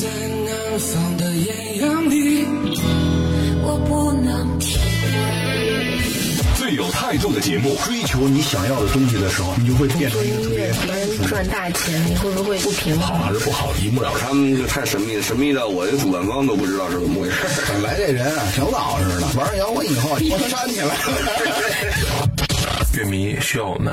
在南方的艳阳里，我不能停。最有态度的节目，追求你想要的东西的时候，你就会变成一个特别能赚大钱，你会不会不平衡好？还是不好，一目了然。他们就太神秘了，神秘到我这主办方都不知道是怎么回事。本来这人啊，挺老实的，玩摇滚以后，我煽起来了。乐迷需要我们。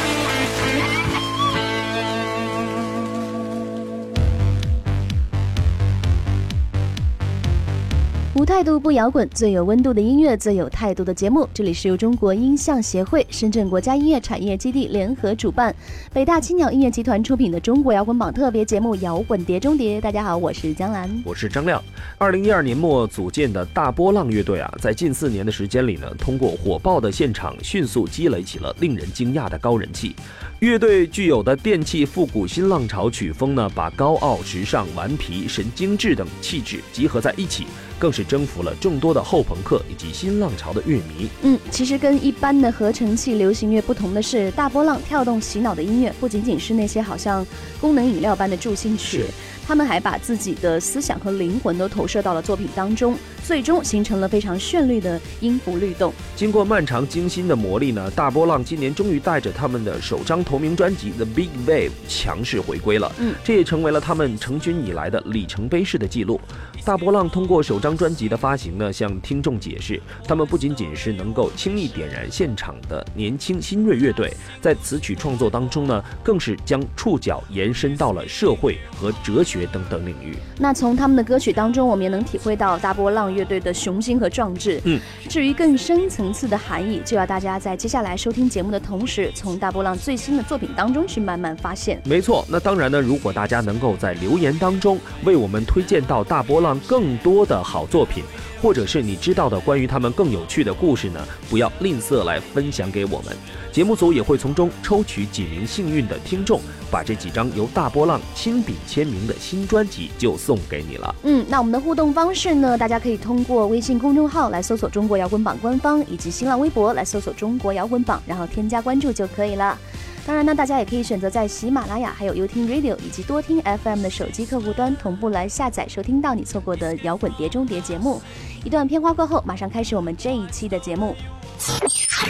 态度不摇滚，最有温度的音乐，最有态度的节目。这里是由中国音像协会、深圳国家音乐产业基地联合主办，北大青鸟音乐集团出品的中国摇滚榜特别节目《摇滚碟中谍》。大家好，我是江兰。我是张亮。二零一二年末组建的大波浪乐队啊，在近四年的时间里呢，通过火爆的现场，迅速积累起了令人惊讶的高人气。乐队具有的电气复古新浪潮曲风呢，把高傲、时尚、顽皮、神经质等气质集合在一起，更是征服了众多的后朋克以及新浪潮的乐迷。嗯，其实跟一般的合成器流行乐不同的是，大波浪跳动洗脑的音乐不仅仅是那些好像功能饮料般的助兴曲，他们还把自己的思想和灵魂都投射到了作品当中，最终形成了非常绚丽的音符律动。经过漫长精心的磨砺呢，大波浪今年终于带着他们的首张同名专辑《The Big Wave》强势回归了。嗯，这也成为了他们成军以来的里程碑式的记录。大波浪通过首张专辑的发行呢，向听众解释，他们不仅仅是能够轻易点燃现场的年轻新锐乐队，在词曲创作当中呢，更是将触角延伸到了社会和哲学等等领域。那从他们的歌曲当中，我们也能体会到大波浪乐队的雄心和壮志。嗯，至于更深层次的含义，就要大家在接下来收听节目的同时，从大波浪最新的作品当中去慢慢发现。没错，那当然呢，如果大家能够在留言当中为我们推荐到大波浪更多的好作品，或者是你知道的关于他们更有趣的故事呢，不要吝啬来分享给我们。节目组也会从中抽取几名幸运的听众，把这几张由大波浪亲笔签名的新专辑就送给你了。嗯，那我们的互动方式呢？大家可以通过微信公众号来搜索“中国摇滚榜”官方，以及新浪微博来搜索“中国摇滚榜”，然后添加关注就可以了。当然呢，大家也可以选择在喜马拉雅、还有优听 Radio 以及多听 FM 的手机客户端同步来下载收听到你错过的摇滚碟中谍节目。一段片花过后，马上开始我们这一期的节目。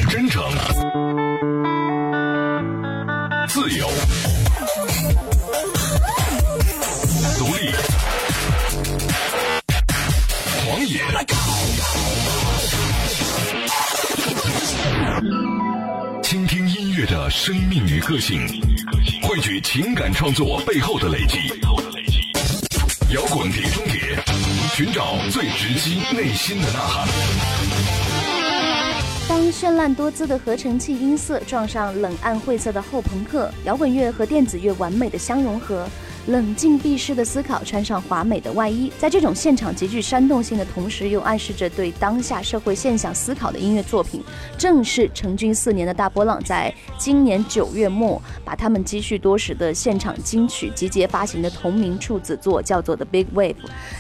真诚、自由、独立、狂野，乐的生命与个性，汇聚情感创作背后的累积。摇滚碟中谍，寻找最直击内心的呐喊。当绚烂多姿的合成器音色撞上冷暗晦涩的后朋克，摇滚乐和电子乐完美的相融合，冷静避世的思考穿上华美的外衣，在这种现场极具煽动性的同时，又暗示着对当下社会现象思考的音乐作品，正是成军四年的大波浪在今年九月末把他们积蓄多时的现场金曲集结发行的同名处子作，叫做《The Big Wave》，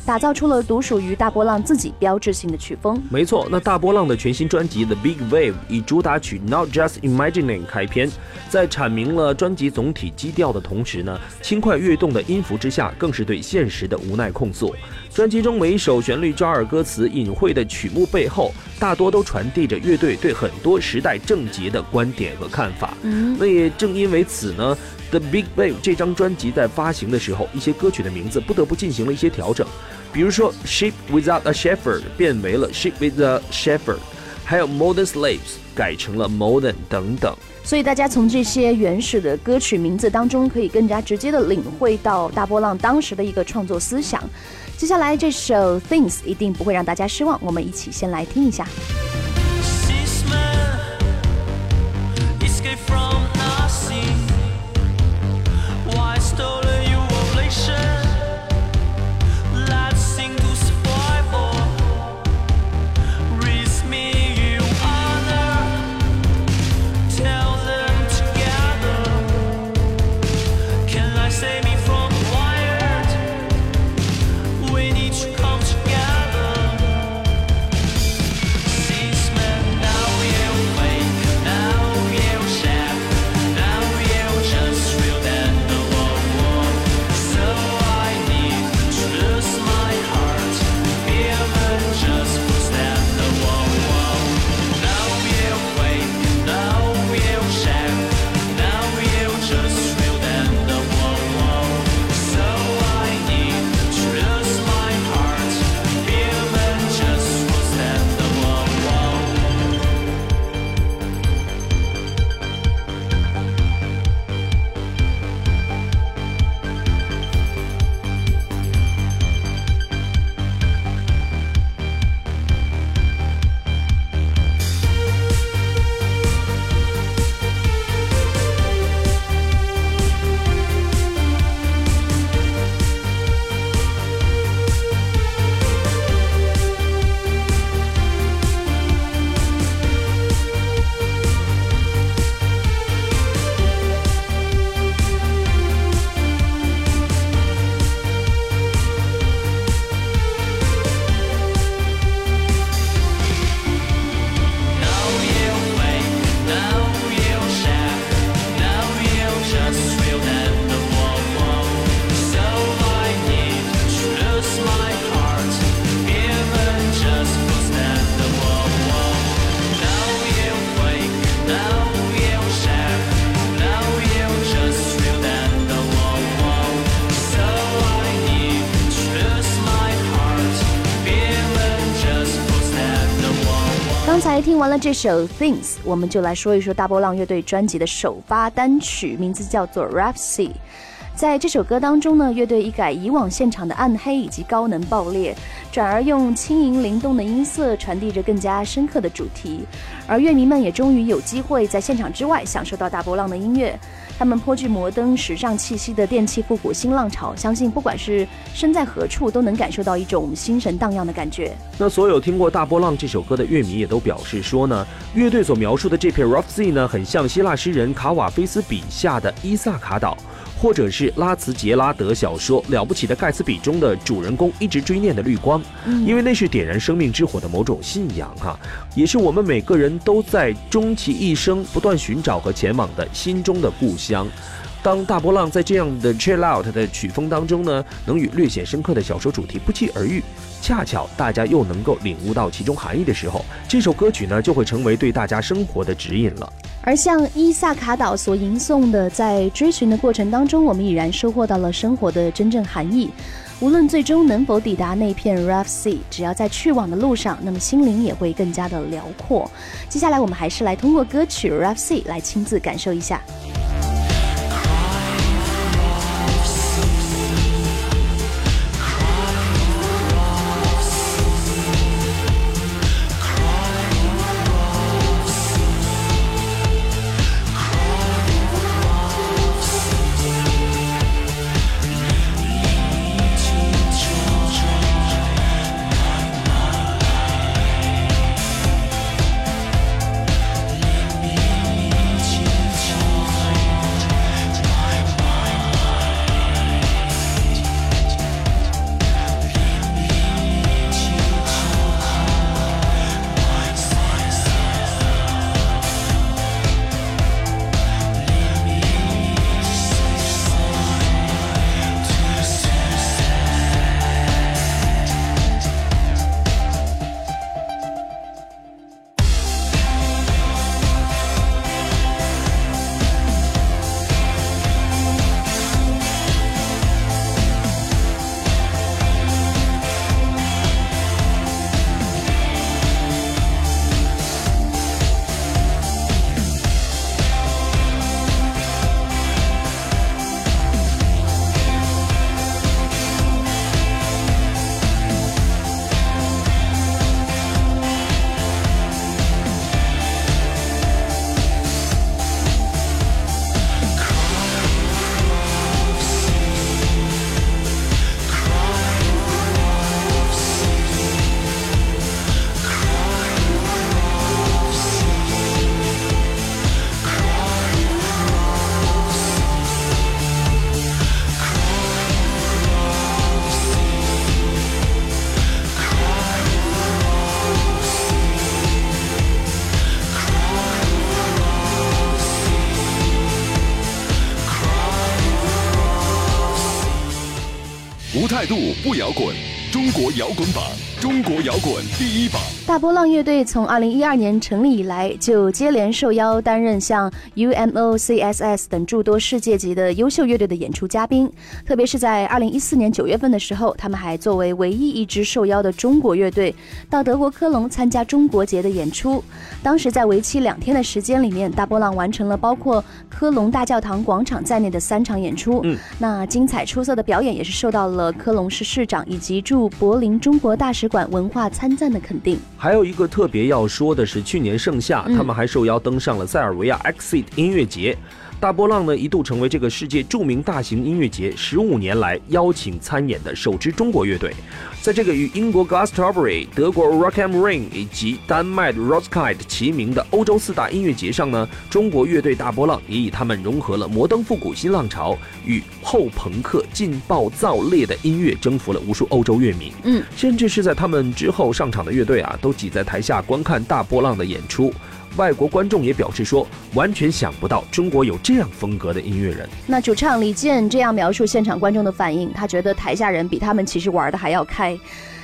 打造出了独属于大波浪自己标志性的曲风。没错，那大波浪的全新专辑《The Big Wave》以主打曲《Not Just Imagining》开篇，在阐明了专辑总体基调的同时呢，轻快跃动的音符之下，更是对现实的无奈控诉。专辑中每一首旋律抓耳歌词隐晦的曲目背后，大多都传递着乐队对很多时代症结的观点和看法。嗯，那也正因为此呢，《The Big Wave》这张专辑在发行的时候，一些歌曲的名字不得不进行了一些调整，比如说《Sheep Without a Shepherd》变为了《Sheep with a Shepherd》，还有《Modern Slaves》改成了《Modern》等等。所以大家从这些原始的歌曲名字当中，可以更加直接的领会到大波浪当时的一个创作思想。接下来这首《Things》一定不会让大家失望，我们一起先来听一下。Escape 那这首《Things》，我们就来说一说大波浪乐队专辑的首发单曲，名字叫做《Rhapsody》。在这首歌当中呢，乐队一改以往现场的暗黑以及高能爆裂，转而用轻盈灵动的音色传递着更加深刻的主题。而乐迷们也终于有机会在现场之外享受到大波浪的音乐。他们颇具摩登时尚气息的电气复古新浪潮，相信不管是身在何处，都能感受到一种心神荡漾的感觉。那所有听过《大波浪》这首歌的乐迷也都表示说呢，乐队所描述的这片 Rough Sea 呢，很像希腊诗人卡瓦菲斯笔下的伊萨卡岛。或者是拉茨杰拉德小说《了不起的盖茨比》中的主人公一直追念的绿光，因为那是点燃生命之火的某种信仰哈，也是我们每个人都在终其一生不断寻找和前往的心中的故乡。当大波浪在这样的 chill out 的曲风当中呢，能与略显深刻的小说主题不期而遇，恰巧大家又能够领悟到其中含义的时候，这首歌曲呢就会成为对大家生活的指引了。而像伊萨卡岛所吟诵的，在追寻的过程当中，我们已然收获到了生活的真正含义。无论最终能否抵达那片 rough sea，只要在去往的路上，那么心灵也会更加的辽阔。接下来，我们还是来通过歌曲 rough sea 来亲自感受一下。态度不摇滚，中国摇滚榜，中国摇滚第一榜。大波浪乐队从2012年成立以来，就接连受邀担任像 UMO、CSS 等诸多世界级的优秀乐队的演出嘉宾。特别是在2014年9月份的时候，他们还作为唯一一支受邀的中国乐队，到德国科隆参加中国节的演出。当时在为期两天的时间里面，大波浪完成了包括科隆大教堂广场在内的三场演出。嗯，那精彩出色的表演也是受到了科隆市市长以及驻柏林中国大使馆文化参赞的肯定。还有一个特别要说的是，去年盛夏，他们还受邀登上了塞尔维亚 Exit 音乐节。大波浪呢，一度成为这个世界著名大型音乐节十五年来邀请参演的首支中国乐队。在这个与英国 Glastonbury、德国 Rock am Ring 以及丹麦 Roskilde 齐名的欧洲四大音乐节上呢，中国乐队大波浪也以他们融合了摩登复古新浪潮与后朋克劲爆燥烈的音乐，征服了无数欧洲乐迷。嗯，甚至是在他们之后上场的乐队啊，都挤在台下观看大波浪的演出。外国观众也表示说，完全想不到中国有这样风格的音乐人。那主唱李健这样描述现场观众的反应，他觉得台下人比他们其实玩的还要开。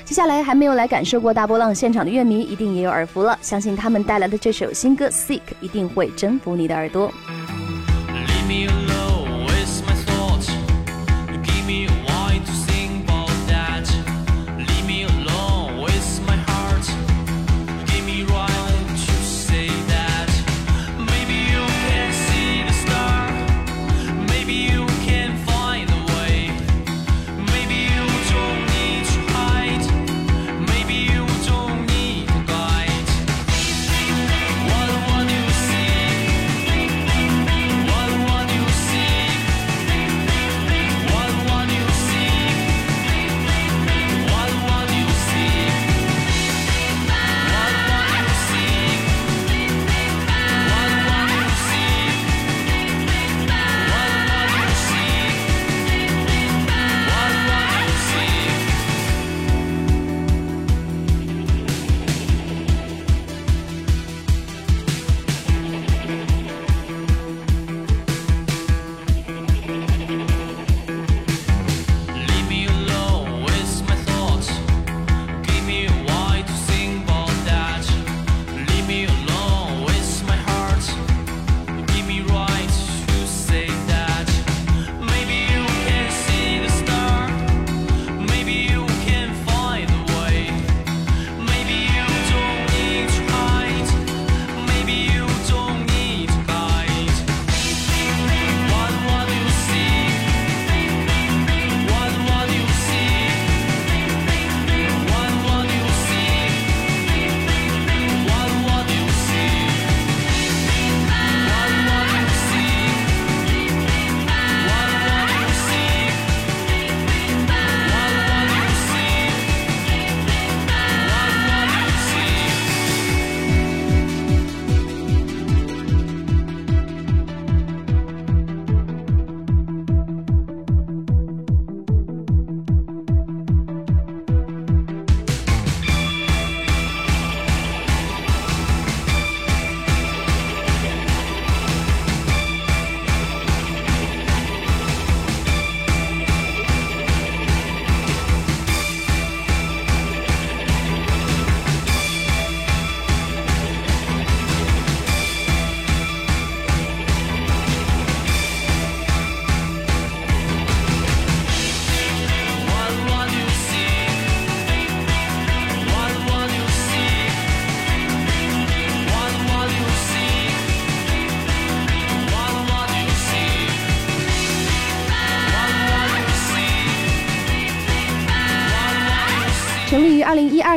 接下来还没有来感受过大波浪现场的乐迷，一定也有耳福了。相信他们带来的这首新歌《Sick》一定会征服你的耳朵。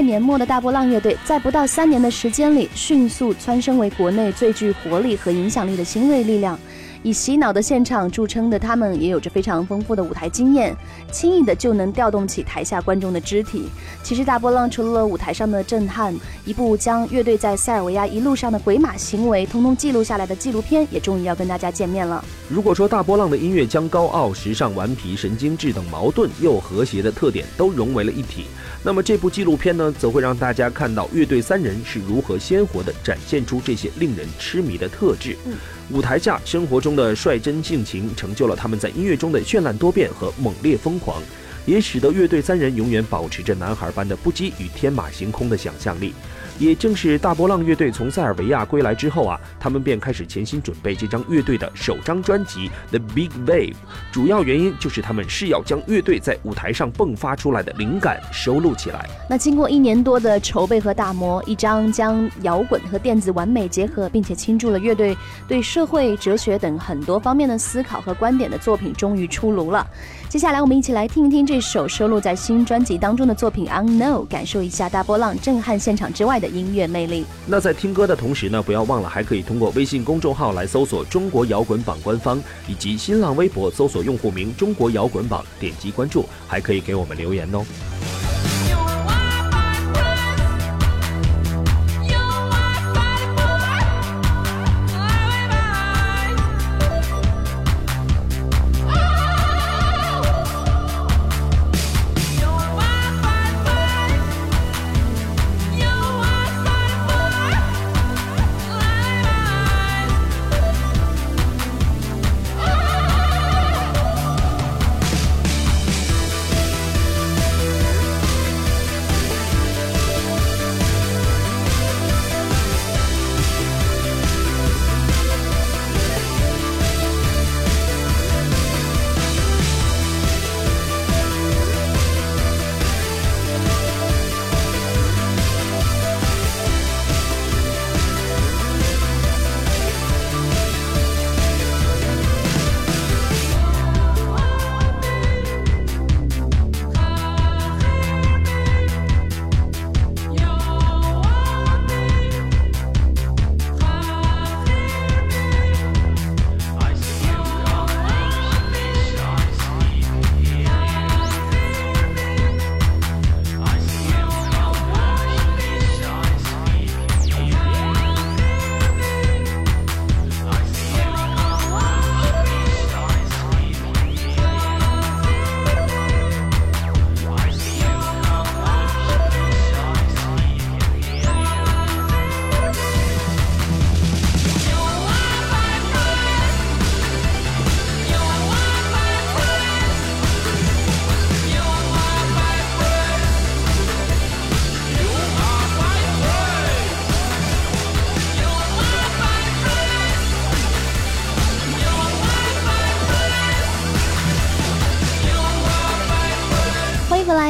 年末的大波浪乐队，在不到三年的时间里，迅速蹿升为国内最具活力和影响力的新锐力量。以洗脑的现场著称的他们，也有着非常丰富的舞台经验，轻易的就能调动起台下观众的肢体。其实大波浪除了舞台上的震撼，一部将乐队在塞尔维亚一路上的鬼马行为通通记录下来的纪录片，也终于要跟大家见面了。如果说大波浪的音乐将高傲、时尚、顽皮、神经质等矛盾又和谐的特点都融为了一体，那么这部纪录片呢，则会让大家看到乐队三人是如何鲜活的展现出这些令人痴迷的特质。嗯舞台下生活中的率真性情，成就了他们在音乐中的绚烂多变和猛烈疯狂，也使得乐队三人永远保持着男孩般的不羁与天马行空的想象力。也正是大波浪乐队从塞尔维亚归来之后啊，他们便开始潜心准备这张乐队的首张专辑《The Big Wave》。主要原因就是他们是要将乐队在舞台上迸发出来的灵感收录起来。那经过一年多的筹备和打磨，一张将摇滚和电子完美结合，并且倾注了乐队对社会、哲学等很多方面的思考和观点的作品终于出炉了。接下来，我们一起来听一听这首收录在新专辑当中的作品《Unknown》，感受一下大波浪震撼现场之外的音乐魅力。那在听歌的同时呢，不要忘了还可以通过微信公众号来搜索“中国摇滚榜”官方，以及新浪微博搜索用户名“中国摇滚榜”，点击关注，还可以给我们留言哦。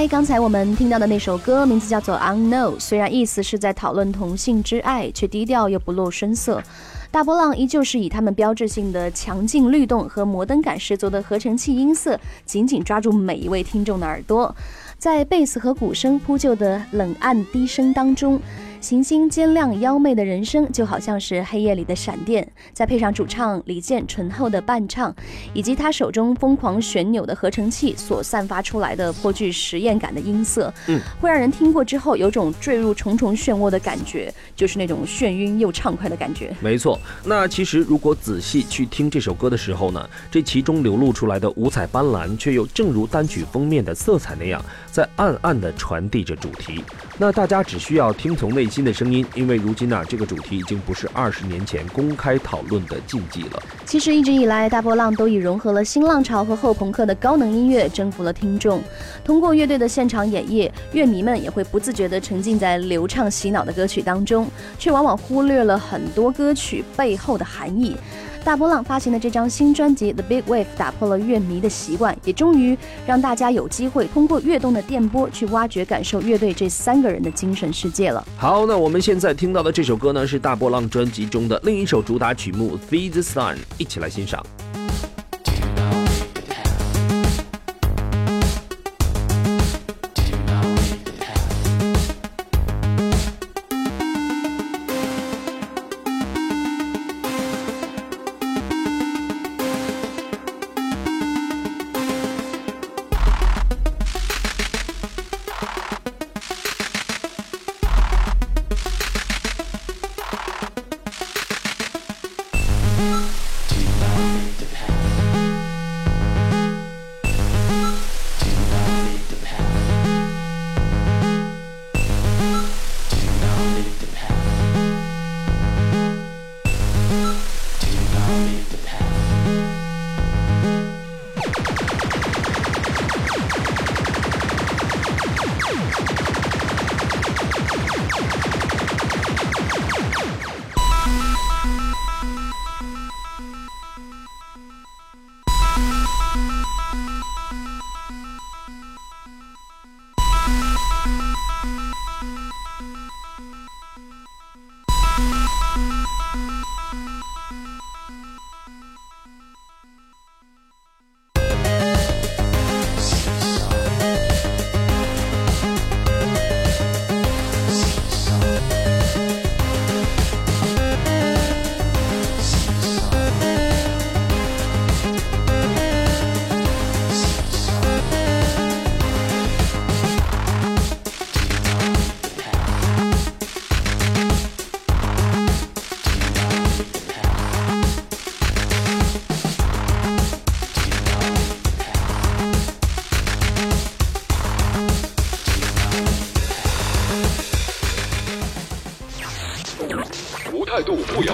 刚才我们听到的那首歌名字叫做《Unknown》，虽然意思是在讨论同性之爱，却低调又不露声色。大波浪依旧是以他们标志性的强劲律动和摩登感十足的合成器音色，紧紧抓住每一位听众的耳朵。在贝斯和鼓声铺就的冷暗低声当中，行星尖亮妖媚的人声就好像是黑夜里的闪电，再配上主唱李健醇厚的伴唱，以及他手中疯狂旋钮的合成器所散发出来的颇具实验感的音色，嗯，会让人听过之后有种坠入重重漩涡的感觉，就是那种眩晕又畅快的感觉。没错，那其实如果仔细去听这首歌的时候呢，这其中流露出来的五彩斑斓，却又正如单曲封面的色彩那样，在暗暗地传递着主题。那大家只需要听从内新的声音，因为如今呢、这个主题已经不是二十年前公开讨论的禁忌了。其实一直以来，大波浪都以融合了新浪潮和后朋克的高能音乐征服了听众。通过乐队的现场演绎，乐迷们也会不自觉地沉浸在流畅洗脑的歌曲当中，却往往忽略了很多歌曲背后的含义。大波浪发行的这张新专辑《The Big Wave》打破了乐迷的习惯，也终于让大家有机会通过乐动的电波去挖掘、感受乐队这三个人的精神世界了。好，那我们现在听到的这首歌呢，是大波浪专辑中的另一首主打曲目《Feed the Sun》，一起来欣赏。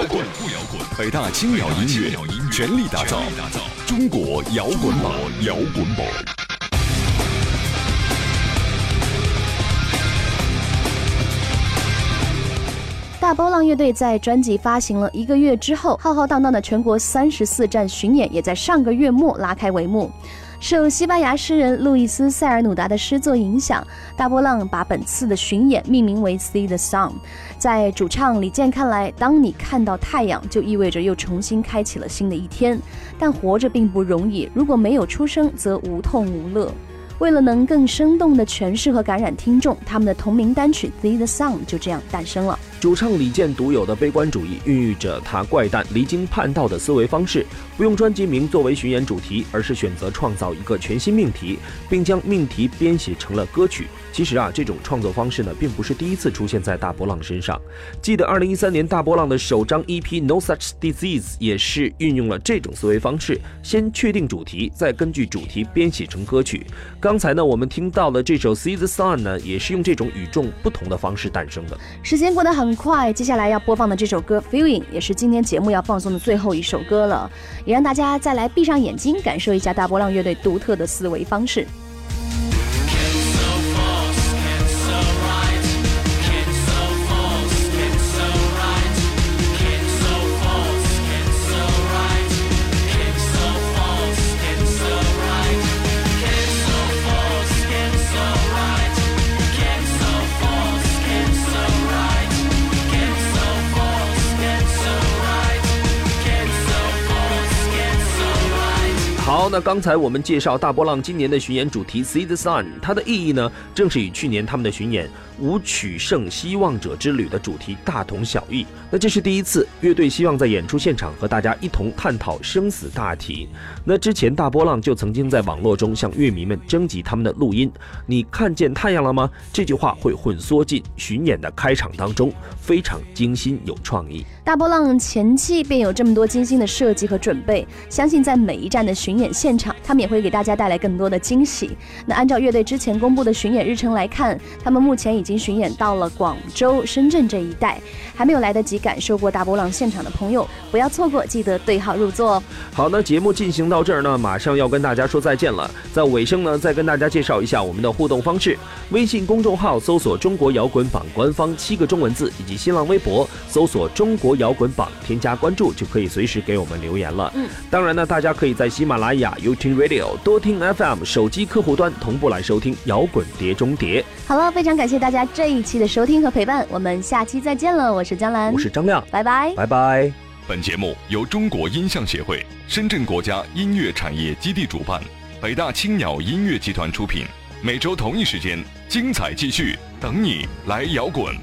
滚，不摇滚。北大青鸟音乐全力打造中国摇滚榜，摇滚榜。大波浪乐队在专辑发行了一个月之后，浩浩荡荡的全国三十四站巡演也在上个月末拉开帷幕。受西班牙诗人路易斯·塞尔努达的诗作影响，大波浪把本次的巡演命名为《See the Sun》。在主唱李健看来，当你看到太阳，就意味着又重新开启了新的一天。但活着并不容易，如果没有出生，则无痛无乐。为了能更生动地诠释和感染听众，他们的同名单曲《See the Sun》就这样诞生了。主唱李健独有的悲观主义孕育着他怪诞、离经叛道的思维方式，不用专辑名作为巡演主题，而是选择创造一个全新命题，并将命题编写成了歌曲。其实啊，这种创作方式呢，并不是第一次出现在大波浪身上。记得2013年大波浪的首张 EP《No Such Disease》也是运用了这种思维方式，先确定主题，再根据主题编写成歌曲。刚才呢，我们听到的这首《See the Sun》呢，也是用这种与众不同的方式诞生的。时间过得很快，接下来要播放的这首歌《Feeling》也是今天节目要放送的最后一首歌了，也让大家再来闭上眼睛，感受一下大波浪乐队独特的思维方式。那刚才我们介绍大波浪今年的巡演主题《See the Sun》，它的意义呢，正是与去年他们的巡演《无取胜希望者之旅》的主题大同小异。那这是第一次，乐队希望在演出现场和大家一同探讨生死大题。那之前大波浪就曾经在网络中向乐迷们征集他们的录音。你看见太阳了吗？这句话会混缩进巡演的开场当中，非常精心有创意。大波浪前期便有这么多精心的设计和准备，相信在每一站的巡演现场，他们也会给大家带来更多的惊喜。那按照乐队之前公布的巡演日程来看，他们目前已经巡演到了广州、深圳这一带，还没有来得及感受过大波浪现场的朋友，不要错过，记得对号入座哦。好，那节目进行到这儿呢，马上要跟大家说再见了。在尾声呢，再跟大家介绍一下我们的互动方式：微信公众号搜索“中国摇滚榜”官方七个中文字，以及新浪微博搜索“中国摇滚榜”，添加关注就可以随时给我们留言了。嗯，当然呢，大家可以在喜马拉雅、YouTube Radio、多听 FM 手机客户端同步来收听摇滚碟中谍。好了，非常感谢大家这一期的收听和陪伴，我们下期再见了。我是江兰，我是张亮，拜拜，拜拜。本节目由中国音像协会、深圳国家音乐产业基地主办，北大青鸟音乐集团出品。每周同一时间，精彩继续，等你来摇滚。